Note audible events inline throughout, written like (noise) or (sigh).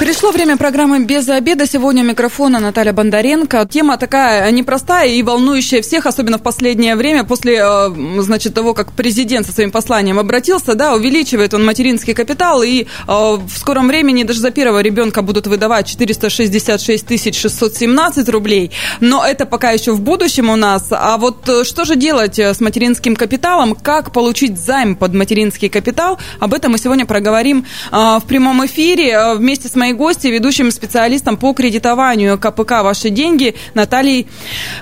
Пришло время программы «Без обеда». Сегодня у микрофона Наталья Бондаренко. Тема такая непростая и волнующая всех, особенно в последнее время, после, э, значит, того, как президент со своим посланием обратился, да, увеличивает он материнский капитал, и э, в скором времени даже за первого ребенка будут выдавать 466 617 рублей. Но это пока еще в будущем у нас. А вот э, что же делать с материнским капиталом? Как получить займ под материнский капитал? Об этом мы сегодня проговорим в прямом эфире вместе с моей моей гости, ведущим специалистом по кредитованию КПК «Ваши деньги» Натальей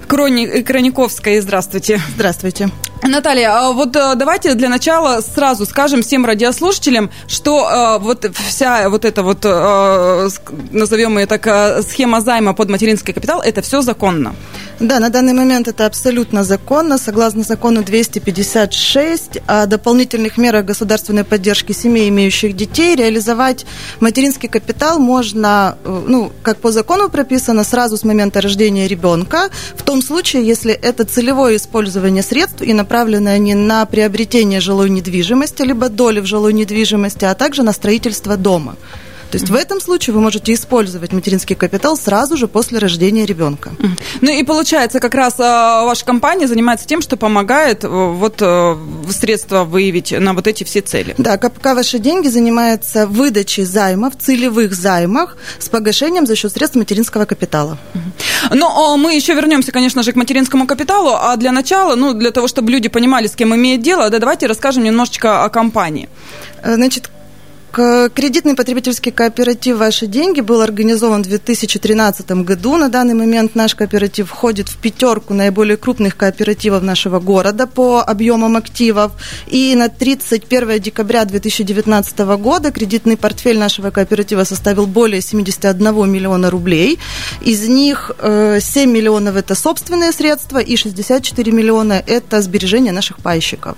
Крони... Краниковской. Здравствуйте. Здравствуйте. Наталья, а вот э, давайте для начала сразу скажем всем радиослушателям, что э, вот вся вот эта вот, э, назовем ее так, схема займа под материнский капитал, это все законно. Да, на данный момент это абсолютно законно. Согласно закону 256 о дополнительных мерах государственной поддержки семей, имеющих детей, реализовать материнский капитал можно, ну, как по закону прописано, сразу с момента рождения ребенка, в том случае, если это целевое использование средств и направлены они на приобретение жилой недвижимости, либо доли в жилой недвижимости, а также на строительство дома. То есть в этом случае вы можете использовать материнский капитал сразу же после рождения ребенка. Ну и получается, как раз а, ваша компания занимается тем, что помогает э, вот э, средства выявить на вот эти все цели. Да, КПК «Ваши деньги» занимается выдачей займов, целевых займах с погашением за счет средств материнского капитала. Но мы еще вернемся, конечно же, к материнскому капиталу, а для начала, ну, для того, чтобы люди понимали, с кем имеют дело, да, давайте расскажем немножечко о компании. Э, значит, Кредитный потребительский кооператив «Ваши деньги» был организован в 2013 году. На данный момент наш кооператив входит в пятерку наиболее крупных кооперативов нашего города по объемам активов. И на 31 декабря 2019 года кредитный портфель нашего кооператива составил более 71 миллиона рублей. Из них 7 э, миллионов – это собственные средства и 64 миллиона – это сбережения наших пайщиков.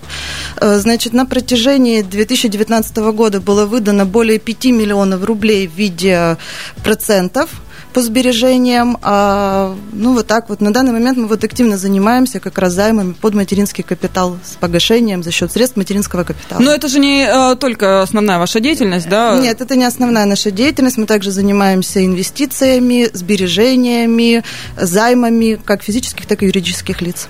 Э, значит, на протяжении 2019 года было выдано выдано более 5 миллионов рублей в виде процентов по сбережениям. А, ну, вот так вот. На данный момент мы вот активно занимаемся как раз займами под материнский капитал с погашением за счет средств материнского капитала. Но это же не а, только основная ваша деятельность, да? Нет, это не основная наша деятельность. Мы также занимаемся инвестициями, сбережениями, займами как физических, так и юридических лиц.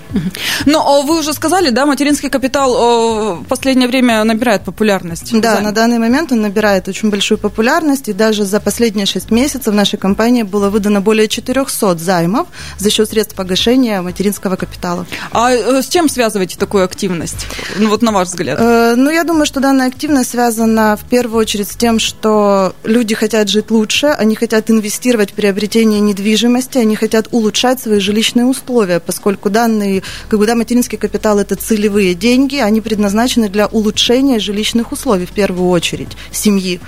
Но вы уже сказали, да, материнский капитал в последнее время набирает популярность. Да, Займ. на данный момент он набирает очень большую популярность, и даже за последние шесть месяцев в нашей компании было выдано более 400 займов за счет средств погашения материнского капитала. А э, с чем связываете такую активность? Ну, вот на ваш взгляд. Э, ну, я думаю, что данная активность связана в первую очередь с тем, что люди хотят жить лучше, они хотят инвестировать в приобретение недвижимости, они хотят улучшать свои жилищные условия, поскольку данные, когда материнский капитал – это целевые деньги, они предназначены для улучшения жилищных условий в первую очередь семьи.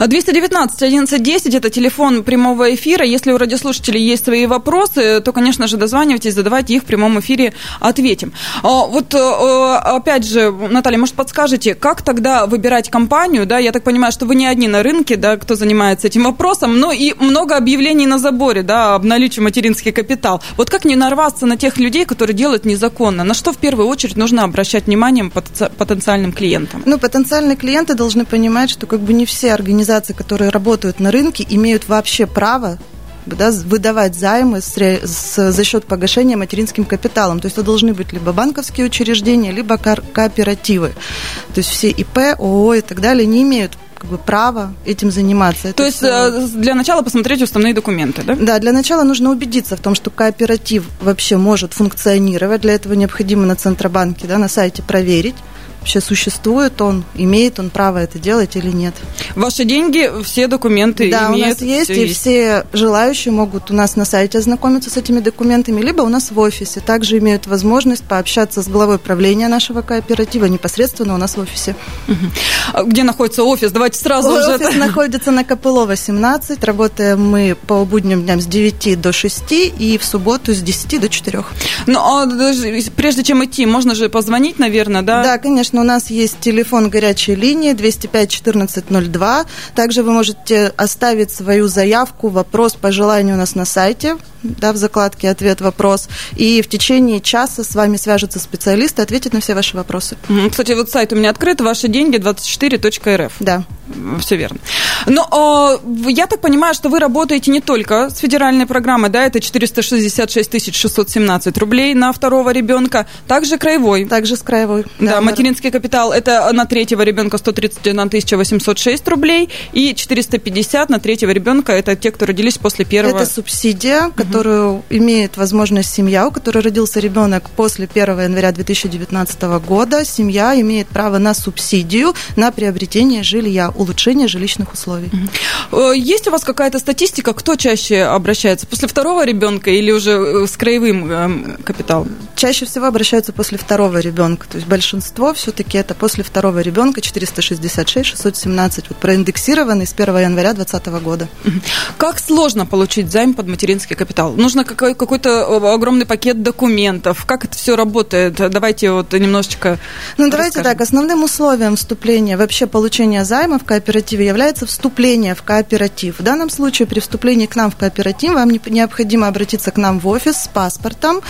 219 1110 это телефон прямого эфира. Если у радиослушателей есть свои вопросы, то, конечно же, дозванивайтесь, задавайте их в прямом эфире, ответим. А, вот, э, опять же, Наталья, может, подскажете, как тогда выбирать компанию? Да, я так понимаю, что вы не одни на рынке, да, кто занимается этим вопросом, но и много объявлений на заборе, да, об наличии материнский капитал. Вот как не нарваться на тех людей, которые делают незаконно? На что в первую очередь нужно обращать внимание потенциальным клиентам? Ну, потенциальные клиенты должны понимать, что как бы не все организации, которые работают на рынке, имеют вообще право да, выдавать займы с, с, за счет погашения материнским капиталом. То есть это должны быть либо банковские учреждения, либо кооперативы. То есть все ИП, ООО и так далее не имеют как бы право этим заниматься. Это То есть все... Э, для начала посмотреть уставные документы, да? Да, для начала нужно убедиться в том, что кооператив вообще может функционировать. Для этого необходимо на Центробанке, да, на сайте проверить вообще существует он, имеет он право это делать или нет. Ваши деньги, все документы да, имеют? Да, у нас есть, все и есть. все желающие могут у нас на сайте ознакомиться с этими документами, либо у нас в офисе. Также имеют возможность пообщаться с главой правления нашего кооператива непосредственно у нас в офисе. Угу. Где находится офис? Давайте сразу офис уже. Офис находится на Копылова, 17. Работаем мы по будним дням с 9 до 6 и в субботу с 10 до 4. Ну, а прежде чем идти, можно же позвонить, наверное, да? Да, конечно конечно, у нас есть телефон горячей линии 205 1402. Также вы можете оставить свою заявку, вопрос, пожелание у нас на сайте да, в закладке «Ответ-вопрос». И в течение часа с вами свяжутся специалисты, ответят на все ваши вопросы. Кстати, вот сайт у меня открыт, ваши деньги 24.рф. Да. Все верно. Но э, я так понимаю, что вы работаете не только с федеральной программой, да, это 466 617 рублей на второго ребенка, также краевой. Также с краевой. Да, да материнский капитал, это на третьего ребенка 131 806 рублей, и 450 на третьего ребенка, это те, кто родились после первого. Это субсидия, которая которую имеет возможность семья, у которой родился ребенок после 1 января 2019 года, семья имеет право на субсидию на приобретение жилья, улучшение жилищных условий. Э, есть у вас какая-то статистика, кто чаще обращается? После второго ребенка или уже э, с краевым эм, капиталом? Чаще всего обращаются после второго ребенка. То есть большинство все-таки это после второго ребенка 466, 617, вот проиндексированный с 1 января 2020 года. Как сложно получить займ под материнский капитал? Читал. Нужно какой- какой-то э, огромный пакет документов. Как это все работает? Давайте вот немножечко Ну, давайте так. Основным условием вступления, вообще получения займа в кооперативе является вступление в кооператив. В данном случае при вступлении к нам в кооператив вам необходимо обратиться к нам в офис с паспортом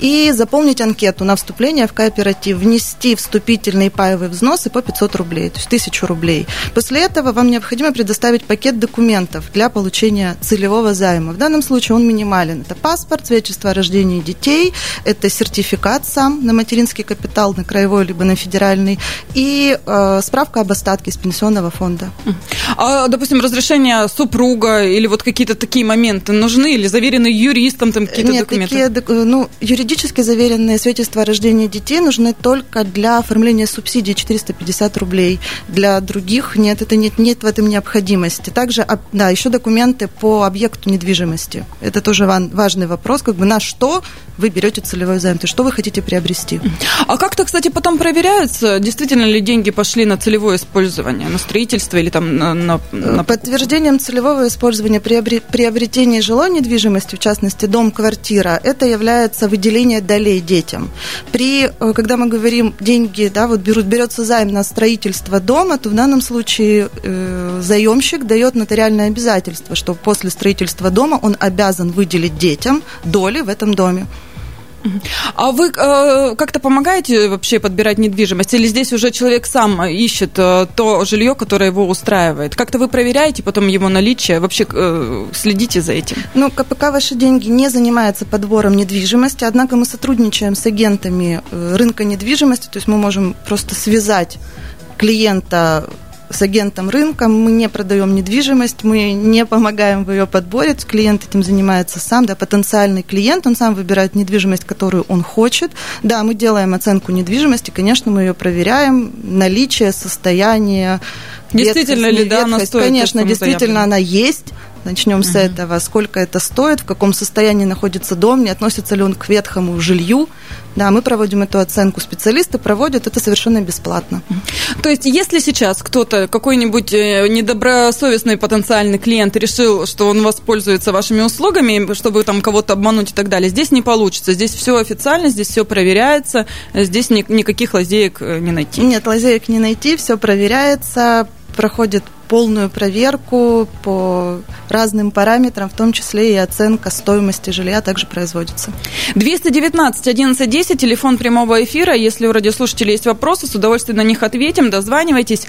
и заполнить анкету на вступление в кооператив, внести вступительные паевые взносы по 500 рублей, то есть 1000 рублей. После этого вам необходимо предоставить пакет документов для получения целевого займа. В данном случае он минимальный формален. Это паспорт, свидетельство о рождении детей, это сертификат сам на материнский капитал, на краевой либо на федеральный, и э, справка об остатке из пенсионного фонда. А, допустим, разрешение супруга или вот какие-то такие моменты нужны или заверены юристом там какие-то Нет, документы? Такие, ну, юридически заверенные свидетельства о рождении детей нужны только для оформления субсидий 450 рублей. Для других нет, это нет, нет в этом необходимости. Также, да, еще документы по объекту недвижимости. Это тоже важный вопрос, как бы на что вы берете целевой займ, то что вы хотите приобрести. А как-то, кстати, потом проверяется, действительно ли деньги пошли на целевое использование, на строительство или там на... на, на... Подтверждением целевого использования приобретения жилой недвижимости, в частности, дом, квартира, это является выделение долей детям. При, э, когда мы говорим деньги, да, вот берут, берется займ на строительство дома, то в данном случае э, заемщик дает нотариальное обязательство, что после строительства дома он обязан выделить выделить детям доли в этом доме. А вы э, как-то помогаете вообще подбирать недвижимость? Или здесь уже человек сам ищет э, то жилье, которое его устраивает? Как-то вы проверяете потом его наличие? Вообще э, следите за этим? Ну, КПК «Ваши деньги» не занимается подбором недвижимости, однако мы сотрудничаем с агентами э, рынка недвижимости, то есть мы можем просто связать клиента с агентом рынка, мы не продаем недвижимость, мы не помогаем в ее подборе, клиент этим занимается сам, да, потенциальный клиент, он сам выбирает недвижимость, которую он хочет. Да, мы делаем оценку недвижимости, конечно, мы ее проверяем, наличие, состояние, Действительно ли, да, она стоит? Конечно, действительно она есть. Начнем с этого. Сколько это стоит, в каком состоянии находится дом, не относится ли он к ветхому жилью. Да, мы проводим эту оценку, специалисты проводят это совершенно бесплатно. То есть, если сейчас кто-то, какой-нибудь э, недобросовестный потенциальный клиент решил, что он воспользуется вашими услугами, чтобы там кого-то обмануть и так далее, здесь не получится. Здесь все официально, здесь все проверяется, здесь ни, никаких лазеек э, не найти. Нет, лазеек не найти, все проверяется, проходит полную проверку по разным параметрам, в том числе и оценка стоимости жилья также производится. 219 1110, телефон прямого эфира. Если у радиослушателей есть вопросы, с удовольствием на них ответим, дозванивайтесь.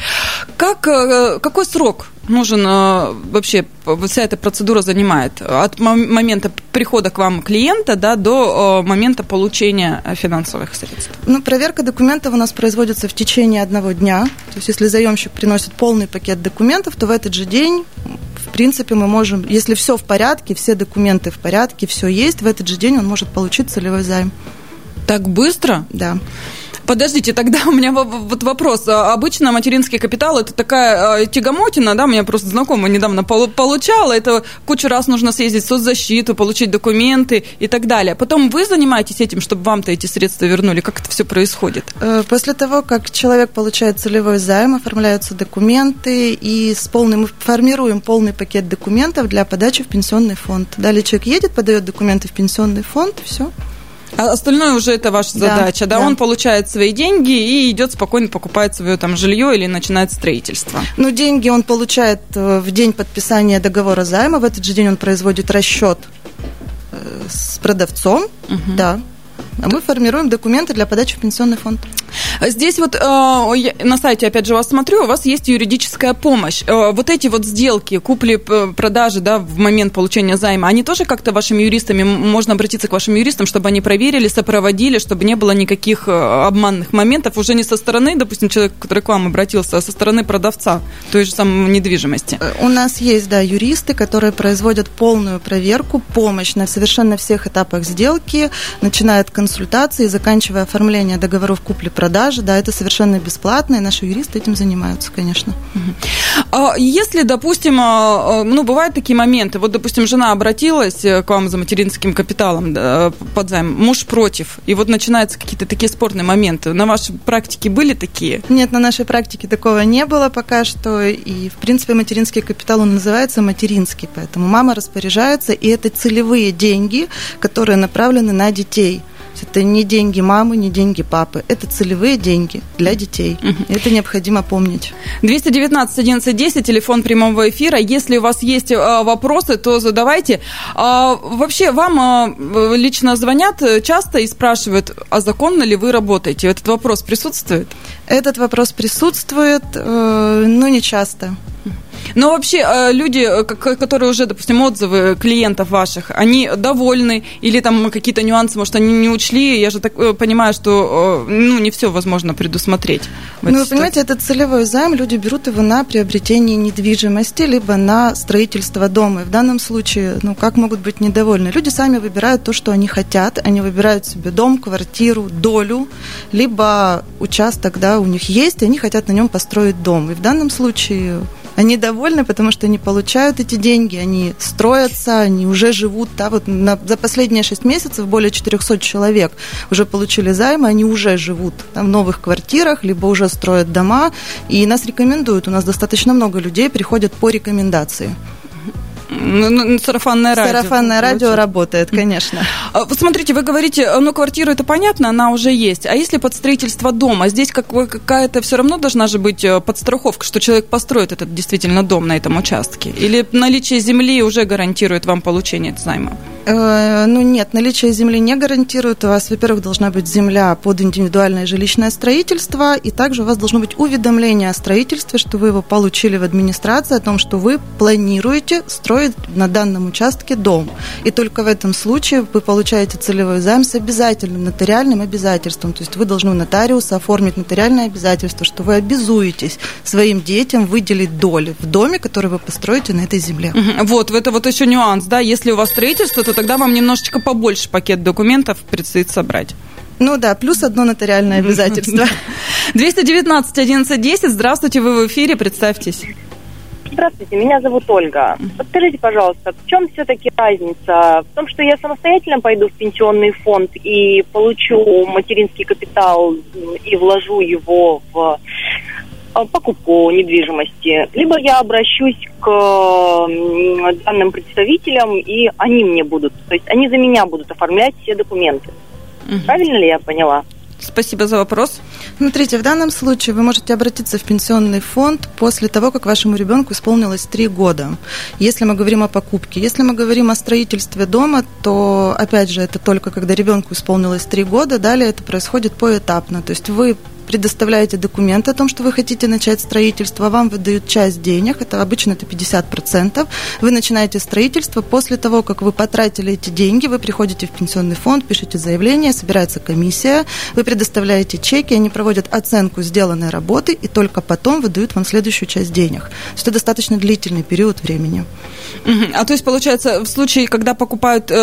Как, э, какой срок нужен э, вообще, вся эта процедура занимает? От момента прихода к вам клиента да, до э, момента получения финансовых средств? Ну, проверка документов у нас производится в течение одного дня. То есть, если заемщик приносит полный пакет документов, то в этот же день в принципе, мы можем, если все в порядке, все документы в порядке, все есть, в этот же день он может получить целевой займ. Так быстро? Да. Подождите, тогда у меня вот вопрос. А обычно материнский капитал это такая а, тягомотина, да, меня просто знакомая недавно получала, это кучу раз нужно съездить в соцзащиту, получить документы и так далее. Потом вы занимаетесь этим, чтобы вам-то эти средства вернули? Как это все происходит? Э, после того, как человек получает целевой займ, оформляются документы, и с полным, мы формируем полный пакет документов для подачи в пенсионный фонд. Далее человек едет, подает документы в пенсионный фонд, все. А остальное уже это ваша Да, задача, да? да. Он получает свои деньги и идет спокойно покупает свое там жилье или начинает строительство. Ну, деньги он получает э, в день подписания договора займа. В этот же день он производит расчет э, с продавцом. Да. А мы формируем документы для подачи в пенсионный фонд. Здесь вот э, на сайте, опять же, вас смотрю, у вас есть юридическая помощь. Э, вот эти вот сделки, купли-продажи, да, в момент получения займа, они тоже как-то вашими юристами, можно обратиться к вашим юристам, чтобы они проверили, сопроводили, чтобы не было никаких э, обманных моментов уже не со стороны, допустим, человек, который к вам обратился, а со стороны продавца той же самой недвижимости. Э, У нас есть, да, юристы, которые производят полную проверку, помощь на совершенно всех этапах сделки, начиная от консультации, заканчивая оформление договоров купли-продажи. Да, это совершенно бесплатно, и наши юристы этим занимаются, конечно. А Если, допустим, а, а, ну, бывают такие моменты, вот, допустим, жена обратилась э, к вам за материнским капиталом под займ, муж против, и вот начинаются какие-то такие спорные моменты. На вашей практике были такие? Нет, на нашей практике такого не было пока что. И, в принципе, материнский капитал, он называется материнский. Поэтому мама распоряжается, и это целевые деньги, которые направлены на детей. Это не деньги мамы, не деньги папы. Это целевые деньги для детей. И Это необходимо помнить. 219 11 10, телефон прямого эфира. Если у вас есть а, вопросы, то задавайте. А, вообще, вам а, лично звонят э, часто и спрашивают, а законно ли вы работаете? Этот вопрос присутствует? Этот вопрос присутствует, э, но не часто. Но вообще э, люди, э, которые уже, допустим, отзывы клиентов ваших, они довольны или там какие-то нюансы, может, они не учли? Я же так э, понимаю, что ну, не все возможно предусмотреть. Ну, вы понимаете, этот целевой займ, люди берут его на приобретение недвижимости, либо на строительство дома. И в данном случае, ну, как могут быть недовольны? Люди сами выбирают то, что они хотят. Они выбирают себе дом, квартиру, долю, либо участок, да, у них есть, и они хотят на нем построить дом. И в данном случае они довольны, потому что они получают эти деньги, они строятся, они уже живут. Да, вот на- за последние 6 месяцев более 400 человек уже получили займы, они уже живут там, в новых квартирах, либо уже строят дома. И нас рекомендуют. У нас достаточно много людей приходят по рекомендации. Ну, ну, сарафанное радио. Сарафанное радио получается. работает, конечно. А, Вот смотрите, вы говорите, ну, квартира это понятно, она уже есть. А если под строительство дома, здесь какая-то все равно должна же быть э, подстраховка, что человек построит этот действительно дом на этом участке? Или наличие земли уже гарантирует вам получение займа? Э, Ну нет, наличие земли не гарантирует. У вас, во-первых, должна быть земля под индивидуальное жилищное строительство, и также у вас должно быть уведомление о строительстве, что вы его получили в администрации, о том, что вы планируете строить на данном участке дом. И только в этом случае вы получаете целевой займ с обязательным нотариальным обязательством. То есть вы должны у нотариуса оформить нотариальное обязательство, что вы обязуетесь своим детям выделить доли в доме, который вы построите на этой земле. Вот, это вот еще нюанс, да, если у вас строительство, то тогда вам немножечко побольше пакет документов предстоит собрать. Ну да, плюс одно нотариальное обязательство. 219 11 10, здравствуйте, вы в эфире, представьтесь. Здравствуйте, меня зовут Ольга. Подскажите, пожалуйста, в чем все-таки разница? В том, что я самостоятельно пойду в пенсионный фонд и получу материнский капитал и вложу его в покупку недвижимости, либо я обращусь к данным представителям, и они мне будут, то есть они за меня будут оформлять все документы. Правильно ли я поняла? Спасибо за вопрос. Смотрите, в данном случае вы можете обратиться в пенсионный фонд после того, как вашему ребенку исполнилось три года. Если мы говорим о покупке. Если мы говорим о строительстве дома, то, опять же, это только когда ребенку исполнилось три года. Далее это происходит поэтапно. То есть вы предоставляете документы о том, что вы хотите начать строительство, вам выдают часть денег, это обычно это 50%, вы начинаете строительство, после того, как вы потратили эти деньги, вы приходите в пенсионный фонд, пишете заявление, собирается комиссия, вы предоставляете чеки, они проводят оценку сделанной работы и только потом выдают вам следующую часть денег. То есть это достаточно длительный период времени. А то есть, получается, в случае, когда покупают, э,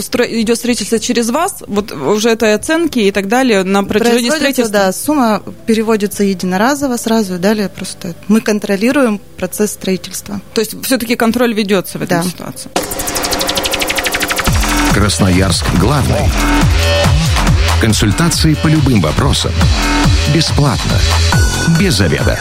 стро- идет строительство через вас, вот уже этой оценки и так далее, на протяжении Производится, строительства... да, сумма переводится единоразово сразу, и далее просто мы контролируем процесс строительства. То есть, все-таки контроль ведется в этой Да. ситуации. Красноярск главный. Консультации по любым вопросам. Бесплатно. Без заведа.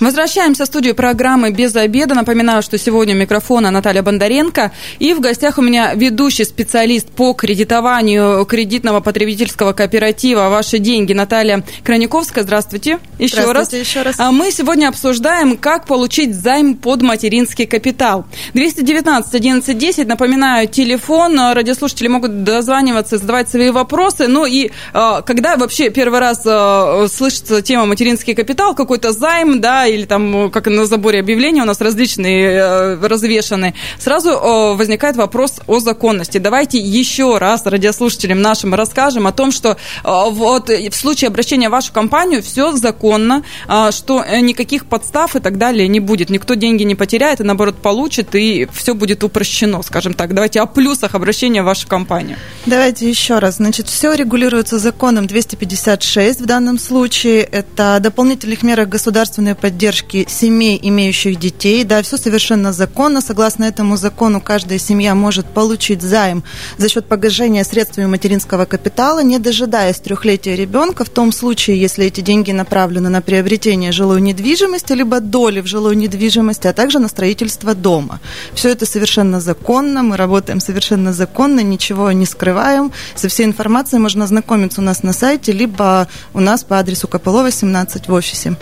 Возвращаемся в студию программы «Без обеда». Напоминаю, что сегодня у микрофона Наталья Бондаренко. И в гостях у меня ведущий специалист по кредитованию кредитного потребительского кооператива «Ваши деньги» Наталья Краниковская. Здравствуйте. Еще Здравствуйте, раз. еще раз. А Мы сегодня обсуждаем, как получить займ под материнский капитал. 219 11 10, напоминаю, телефон. Радиослушатели могут дозваниваться, задавать свои вопросы. Ну и а, когда вообще первый раз а, слышится тема материнский капитал, какой-то займ, да, или там, как на заборе объявления у нас различные э, развешаны, сразу э, возникает вопрос о законности. Давайте еще раз радиослушателям нашим расскажем о том, что э, вот в случае обращения в вашу компанию все законно, что никаких подстав и так далее не будет. Никто деньги не потеряет, и наоборот получит, и все будет упрощено, скажем так. Давайте о плюсах обращения в вашу компанию. Давайте еще раз. Значит, все регулируется законом 256 в данном случае. Это дополнительных мерах государственной поддержки поддержки семей, имеющих детей. Да, все совершенно законно. Согласно этому закону, каждая семья может получить займ за счет погашения средствами материнского капитала, не дожидаясь трехлетия ребенка, в том случае, если эти деньги направлены на приобретение жилой недвижимости, либо доли в жилой недвижимости, а также на строительство дома. Все это совершенно законно, мы работаем совершенно законно, ничего не скрываем. Со всей информацией можно ознакомиться у нас на сайте, либо у нас по адресу Копылова, 17 в офисе.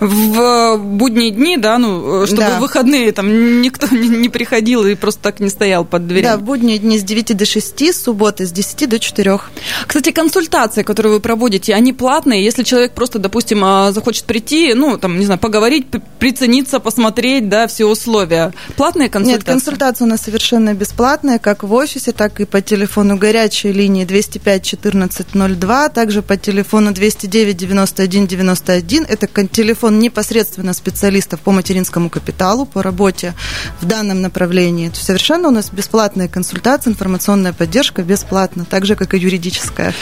В будние дни, да, ну, чтобы да. в выходные там никто не приходил и просто так не стоял под дверью. Да, в будние дни с 9 до 6, субботы с 10 до 4. Кстати, консультации, которые вы проводите, они платные? Если человек просто, допустим, а, захочет прийти, ну, там, не знаю, поговорить, прицениться, посмотреть, да, все условия. Платные консультации? Нет, консультации у нас совершенно бесплатные, как в офисе, так и по телефону горячей линии 205 1402, также по телефону 209 91 91. Это телефон непосредственно специалистов по материнскому капиталу, по работе в данном направлении. То совершенно у нас бесплатная консультация, информационная поддержка бесплатно, так же, как и юридическая.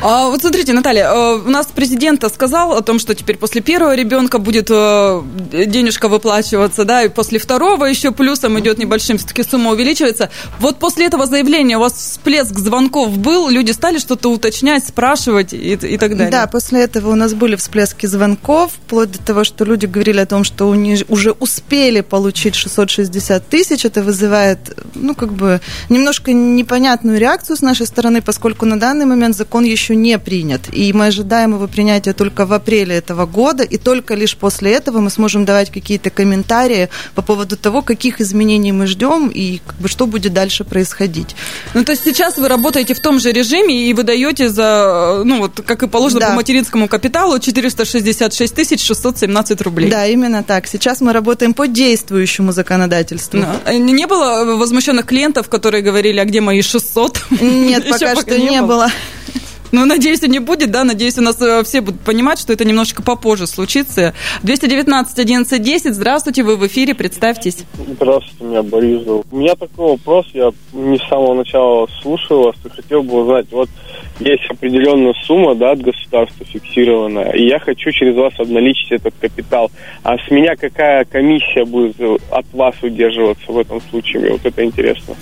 А, вот смотрите, Наталья, э, у нас президент сказал о том, что теперь после первого ребенка будет э, денежка выплачиваться, да, и после второго еще плюсом идет небольшим, все-таки сумма увеличивается. Вот после этого заявления у вас всплеск звонков был, люди стали что-то уточнять, спрашивать и, и так далее? Да, после этого у нас были всплески звонков, вплоть до того, что люди говорили о том, что они уже успели получить 660 тысяч. Это вызывает, ну, как бы, немножко непонятную реакцию с нашей стороны, поскольку на данный момент закон еще не принят. И мы ожидаем его принятия только в апреле этого года, и только лишь после этого мы сможем давать какие-то комментарии по поводу того, каких изменений мы ждем и как бы, что будет дальше происходить. Ну, то есть сейчас вы работаете в том же режиме и выдаете за, ну, вот, как и положено да. по материнскому капиталу, 466 тысяч 617 рублей. Да, именно так. Сейчас мы работаем по действующему законодательству. Но. А не было возмущенных клиентов, которые говорили, а где мои 600? Нет, (laughs) пока что не было. Ну, надеюсь, не будет, да, надеюсь, у нас э, все будут понимать, что это немножечко попозже случится. 219 11 10, здравствуйте, вы в эфире, представьтесь. Здравствуйте, меня Борис зовут. У меня такой вопрос, я не с самого начала слушаю вас и хотел бы узнать, вот есть определенная сумма, да, от государства фиксированная, и я хочу через вас обналичить этот капитал. А с меня какая комиссия будет от вас удерживаться в этом случае? Мне вот это интересно.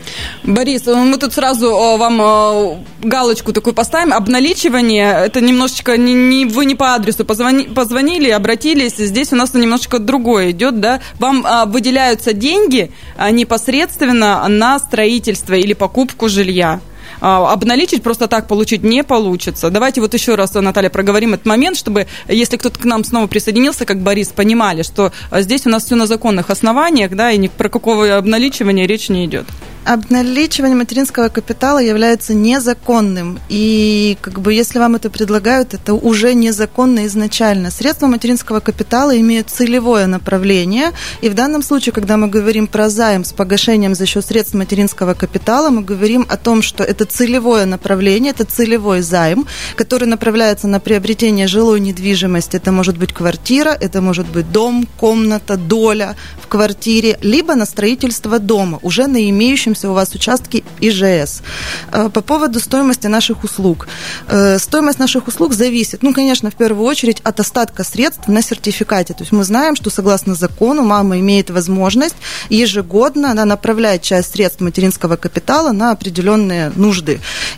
Борис, мы тут сразу э, вам э, галочку такую поставим. Обналичивание, это немножечко, не, не, вы не по адресу позвони, позвонили, обратились, здесь у нас немножечко другое идет, да. Вам а, выделяются деньги а, непосредственно на строительство или покупку жилья. А, обналичить просто так получить не получится. Давайте вот еще раз, Наталья, проговорим этот момент, чтобы, если кто-то к нам снова присоединился, как Борис, понимали, что а, здесь у нас все на законных основаниях, да, и ни про какого обналичивания речь не идет обналичивание материнского капитала является незаконным. И как бы если вам это предлагают, это уже незаконно изначально. Средства материнского капитала имеют целевое направление. И в данном случае, когда мы говорим про займ с погашением за счет средств материнского капитала, мы говорим о том, что это целевое направление, это целевой займ, который направляется на приобретение жилой недвижимости. Это может быть квартира, это может быть дом, комната, доля в квартире, либо на строительство дома, уже на имеющем находящемся у вас участке ИЖС. Э, по поводу стоимости наших услуг. Э, стоимость наших услуг зависит, ну, конечно, в первую очередь от остатка средств на сертификате. То есть мы знаем, что согласно закону мама имеет возможность ежегодно она направляет часть средств материнского капитала на определенные нужды.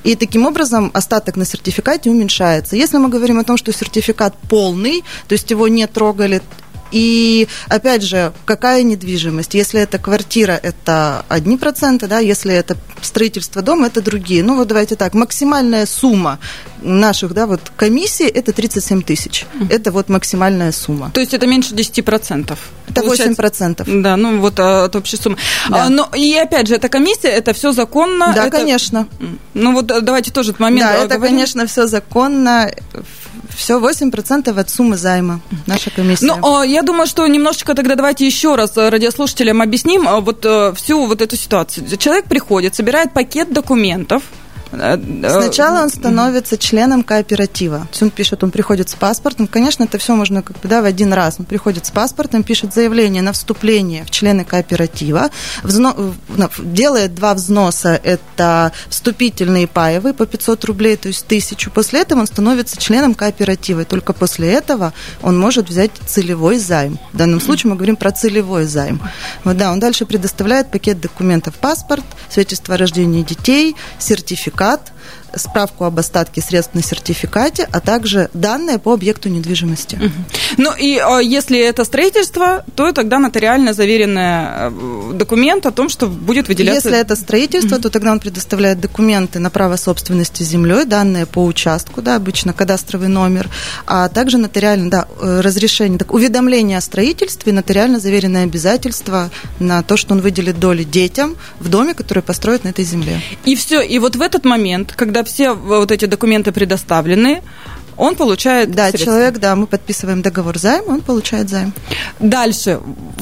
И таким образом остаток на сертификате уменьшается. Если мы говорим о том, что сертификат полный, то есть его не трогали, И, опять же, какая недвижимость? Если это квартира, это одни проценты, да, если это строительство дома, это другие. Ну, вот давайте так, максимальная сумма наших, да, вот комиссий, это 37 тысяч. Это вот максимальная сумма. То есть это меньше 10%? Это восемь процентов. Да, ну вот а, от общей суммы. Да. А, но, и опять же, эта комиссия, это все законно? Да, это- конечно. Ну вот давайте тоже этот момент Да, э, это, говорим. конечно, все законно. Все 8% от суммы займа. Наша комиссия. Ну, а, я думаю, что немножечко тогда давайте еще раз э, радиослушателям объясним а, вот э, всю вот эту ситуацию. Человек приходит, собирает пакет документов. Сначала он становится членом кооператива. Он пишет, он приходит с паспортом. Конечно, это все можно как бы, да, в один раз. Он приходит с паспортом, пишет заявление на вступление в члены кооператива, взно- делает два взноса. Это вступительные паевые по 500 рублей, то есть тысячу. После этого он становится членом кооператива. И только после этого он может взять целевой займ. В данном случае мы говорим про целевой займ. Вот, да, он дальше предоставляет пакет документов паспорт, свидетельство о рождении детей, сертификат, tocat справку об остатке средств на сертификате, а также данные по объекту недвижимости. Ну и а, если это строительство, то тогда нотариально заверенный э, документ о том, что будет выделяться... Если это строительство, то тогда он предоставляет документы на право собственности землей, данные по участку, да, обычно кадастровый номер, а также нотариально, да, э, разрешение, так, уведомление о строительстве, нотариально заверенное обязательство на то, что он выделит доли детям в доме, который построит на этой земле. И все, и вот в этот момент, когда все вот эти документы предоставлены, он получает Да, средства. человек, да, мы подписываем договор займа, он получает займ. Дальше,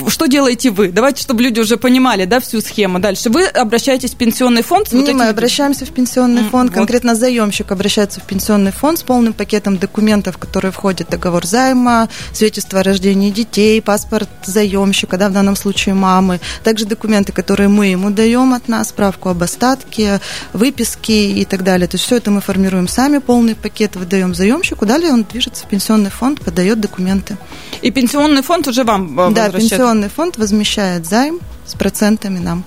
что делаете вы? Давайте, чтобы люди уже понимали, да, всю схему. Дальше, вы обращаетесь в пенсионный фонд. с вот Не, этими- мы обращаемся в пенсионный М, фонд, вот. конкретно заемщик обращается в пенсионный фонд с полным пакетом документов, которые входит договор займа, свидетельство о рождении детей, паспорт заемщика, да, в данном случае мамы, также документы, которые мы ему даем от нас, справку об остатке, выписки и так далее. То есть все это мы формируем сами, полный пакет выдаем заемщику, далее он движется в пенсионный фонд, подает документы. И пенсионный фонд уже вам э, Да, возвращает. пенсионный фонд возмещает займ с процентами нам.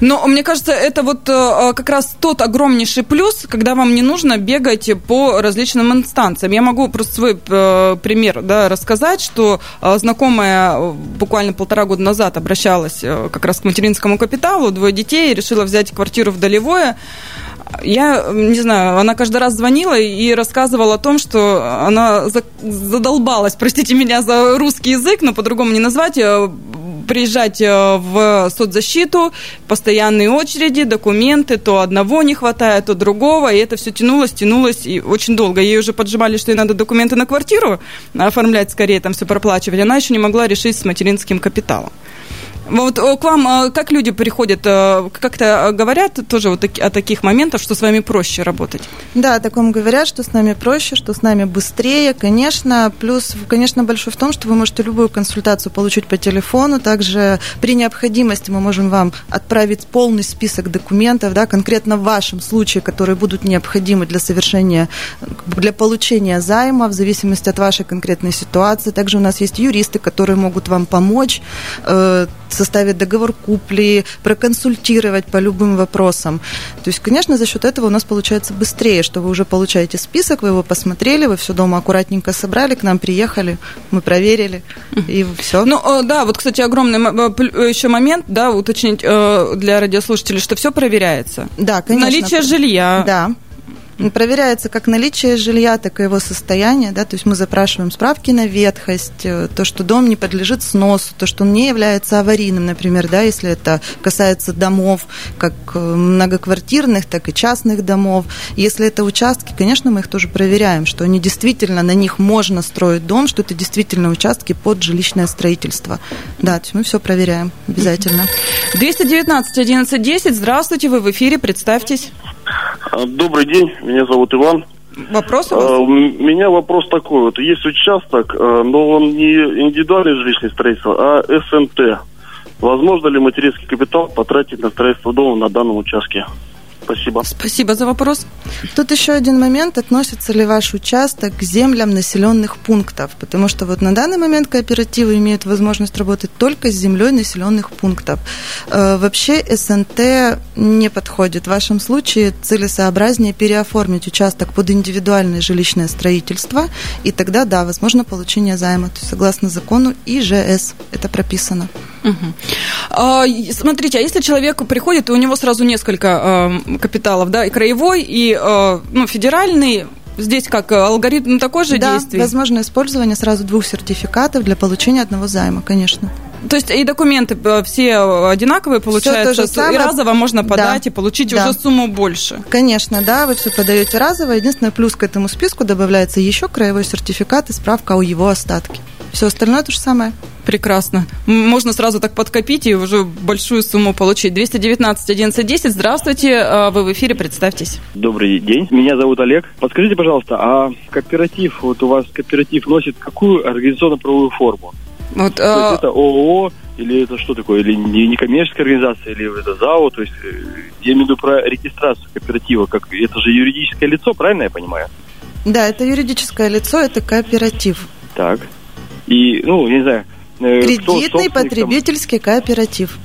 Но мне кажется, это вот э, как раз тот огромнейший плюс, когда вам не нужно бегать по различным инстанциям. Я могу просто свой э, пример да, рассказать, что э, знакомая э, буквально полтора года назад обращалась э, как раз к материнскому капиталу, двое детей, решила взять квартиру в Долевое. Я не знаю, она каждый раз звонила и рассказывала о том, что она за- задолбалась, простите меня за русский язык, но по-другому не назвать, э, приезжать э, в соцзащиту, постоянные очереди, документы, то одного не хватает, то другого, и это все тянулось, тянулось, и очень долго. Ей уже поджимали, что ей надо документы на квартиру оформлять скорее, там все проплачивать. Она еще не могла решить с материнским капиталом. Вот э, к вам, э, как люди приходят, э, как-то говорят тоже вот о таких моментах, что с вами проще работать? Да, о таком говорят, что с нами проще, что с нами быстрее, конечно. Плюс, конечно, большой в том, что вы можете любую консультацию получить по телефону. Также при необходимости мы можем вам отправить полный список документов, да, конкретно в вашем случае, которые будут необходимы для совершения, для получения займа, в зависимости от вашей конкретной ситуации. Также у нас есть юристы, которые могут вам помочь составить договор купли, проконсультировать по любым вопросам. То есть, конечно, за счет этого у нас получается быстрее, что вы уже получаете список, вы его посмотрели, вы все дома аккуратненько собрали, к нам приехали, мы проверили, и все. Ну, э, да, вот, кстати, огромный э, э, еще момент, да, уточнить для радиослушателей, что все проверяется. да, конечно. Наличие жилья. Да. Проверяется как наличие жилья, так и его состояние. Да? То есть мы запрашиваем справки на ветхость, э, то, что дом не подлежит сносу, то, что он не является аварийным, например, да, если это касается домов, как э, многоквартирных, так и частных домов. Если это участки, конечно, мы их тоже проверяем, что они действительно, на них можно строить дом, что это действительно участки под жилищное строительство. Да, то есть мы все проверяем обязательно. 219 11 10. Здравствуйте, вы в эфире, представьтесь. А, Добрый день, меня зовут Иван. Вопрос у А, вас? У меня вопрос такой. Вот есть участок, а, но он не индивидуальное жилищное строительство, а СНТ. Возможно ли материнский капитал потратить на строительство дома на данном участке? Спасибо. Спасибо за вопрос. Тут еще один момент, относится ли ваш участок к землям населенных пунктов, потому что вот на данный момент кооперативы имеют возможность работать только с землей населенных пунктов. Э, вообще СНТ не подходит. В вашем случае целесообразнее переоформить участок под индивидуальное жилищное строительство, и тогда, да, возможно получение займа, то есть согласно закону ИЖС это прописано. Угу. А, смотрите, а если человек приходит, и у него сразу несколько э, капиталов, да, и краевой, и э, ну, федеральный, Здесь как алгоритм такой же да, действий? возможно использование сразу двух сертификатов для получения одного займа, конечно. То есть и документы э, все одинаковые получаются, и разово можно подать да. и получить да. уже сумму больше. Конечно, да, вы все подаете разово. Единственное, плюс к этому списку добавляется еще краевой сертификат и справка о его остатке. Все остальное то же самое. Прекрасно. Можно сразу так подкопить и уже большую сумму получить. 219 11 Здравствуйте, а, вы в эфире, представьтесь. Добрый день, меня зовут Олег. Подскажите, пожалуйста, а кооператив, вот у вас кооператив носит какую организационно-правовую форму? Вот, то а... есть это ООО, или это что такое, или не, не коммерческая организация, или это ЗАО, то есть э, я имею в виду про регистрацию кооператива, как это же юридическое лицо, правильно я понимаю? Да, это юридическое лицо, это кооператив. Так. И, ну, я не знаю, Э, Кредитный потребительский там? кооператив.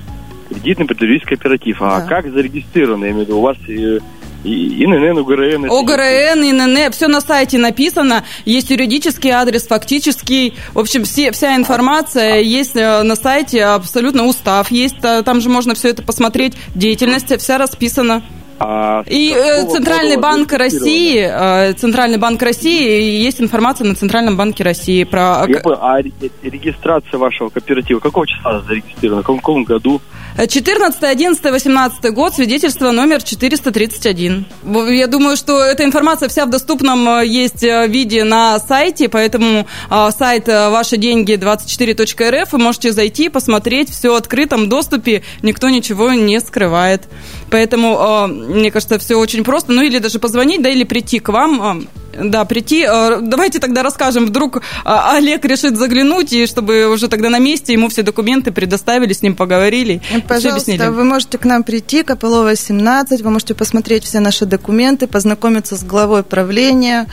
Кредитный потребительский кооператив. А да. как зарегистрировано? Я имею в виду, у вас э, и ИНН, ОГРН. ОГРН, ИНН, все на сайте написано. Есть юридический адрес, фактический. В общем, все, вся информация есть э, на сайте, абсолютно устав есть. Там же можно все это посмотреть. Деятельность вся расписана. А и э, Центральный банк России, э, Центральный банк России, есть информация на Центральном банке России про... Я понял, а регистрация вашего кооператива какого числа зарегистрирована, в каком, каком году? 14, 11, 18 год, свидетельство номер 431. Я думаю, что эта информация вся в доступном э, есть виде на сайте, поэтому сайт «Ваши деньги 24.рф» вы можете зайти, посмотреть, все в открытом доступе, никто ничего не скрывает. Поэтому мне кажется, все очень просто. Ну, или даже позвонить, да, или прийти к вам. А, да, прийти. А, давайте тогда расскажем. Вдруг а, Олег решит заглянуть, и чтобы уже тогда на месте ему все документы предоставили, с ним поговорили. Пожалуйста, вы можете к нам прийти, Копылова 17, вы можете посмотреть все наши документы, познакомиться с главой правления,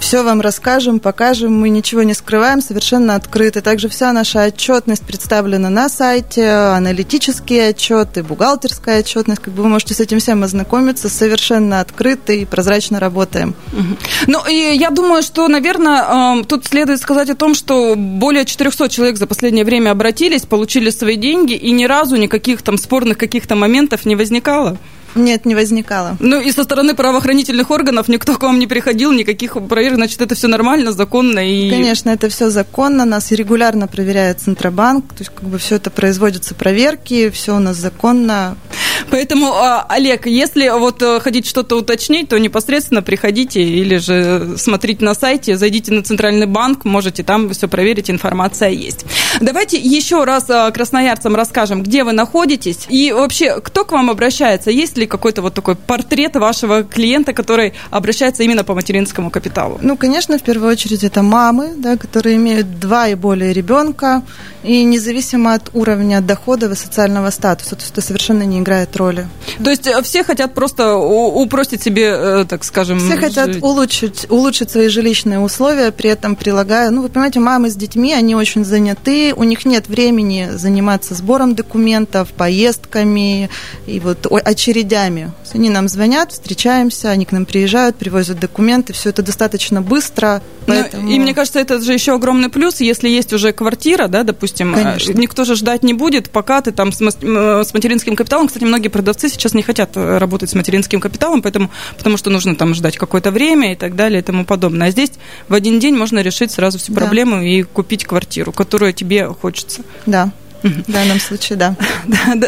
все вам расскажем, покажем, мы ничего не скрываем, совершенно открыты. Также вся наша отчетность представлена на сайте, аналитические отчеты, бухгалтерская отчетность, как бы вы можете с этим всем ознакомиться, совершенно открыто и прозрачно работаем. Ну, и я думаю, что, наверное, эм, тут следует сказать о том, что более 400 человек за последнее время обратились, получили свои деньги, и ни разу никаких там спорных каких-то моментов не возникало. Нет, не возникало. Ну и со стороны правоохранительных органов никто к вам не приходил, никаких проверок, значит, это все нормально, законно и... Конечно, это все законно, нас регулярно проверяет Центробанк, то есть как бы все это производятся проверки, все у нас законно. Поэтому, а, Олег, если вот э, хотите что-то уточнить, то непосредственно приходите или же смотрите на сайте, зайдите на Центральный банк, можете там все проверить, информация есть. Давайте еще раз э, красноярцам расскажем, где вы находитесь и вообще, кто к вам обращается, есть ли какой-то вот такой портрет вашего клиента, который обращается именно по материнскому капиталу? Ну, конечно, в первую очередь это мамы, да, которые имеют два и более ребенка, и независимо от уровня дохода и социального статуса, то есть это совершенно не играет роли. То есть э, все хотят просто упростить себе, э, так скажем... Все хотят улучшить, улучшить свои жилищные условия, при этом прилагая... Ну, вы понимаете, мамы с детьми, они очень заняты, у них нет времени заниматься сбором документов, поездками и вот очередями. Они нам звонят, встречаемся, они к нам приезжают, привозят документы, все это достаточно быстро. Ну, поэтому... И мне кажется, это же еще огромный плюс, если есть уже квартира, да, допустим, а, Конечно. никто же ждать не будет, пока ты там с, с материнским капиталом. Кстати, многие продавцы сейчас не хотят э, работать с материнским капиталом, поэтому, потому что нужно там ждать какое-то время и так далее и тому подобное. А здесь в один день можно решить сразу всю проблему да. и купить квартиру, которую тебе хочется. Да. В данном случае, (laughs) да.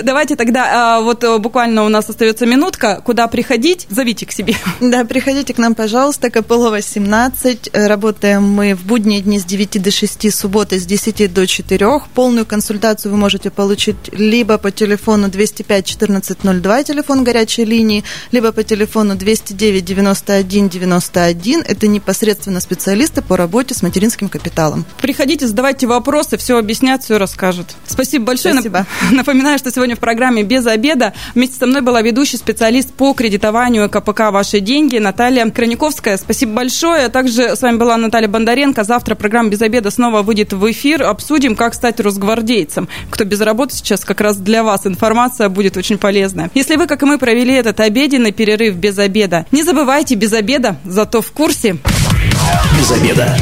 Давайте тогда, а, вот э, буквально у нас остается минутка, куда приходить, зовите к себе. (laughs) Да, приходите к нам, пожалуйста, Копылова, 17. Работаем мы в будние дни с 9 до 6, субботы с 10 до 4. Полную консультацию вы можете получить либо по телефону 205 1402, телефон горячей линии, либо по телефону 209 91 91. Это непосредственно специалисты по работе с материнским капиталом. Приходите, задавайте вопросы, все объяснят, все расскажут. Спасибо Спасибо большое. Спасибо. (laughs) Напоминаю, что сегодня в программе «Без обеда» вместе со мной была ведущий специалист по кредитованию КПК «Ваши деньги» Наталья Краниковская. Спасибо большое. Также с вами была Наталья Бондаренко. Завтра программа «Без обеда» снова выйдет в эфир. Обсудим, как стать росгвардейцем. Кто без работы сейчас, как раз для вас информация будет очень полезная. Если вы, как и мы, провели этот обеденный перерыв без обеда, не забывайте без обеда, зато в курсе. Без обеда.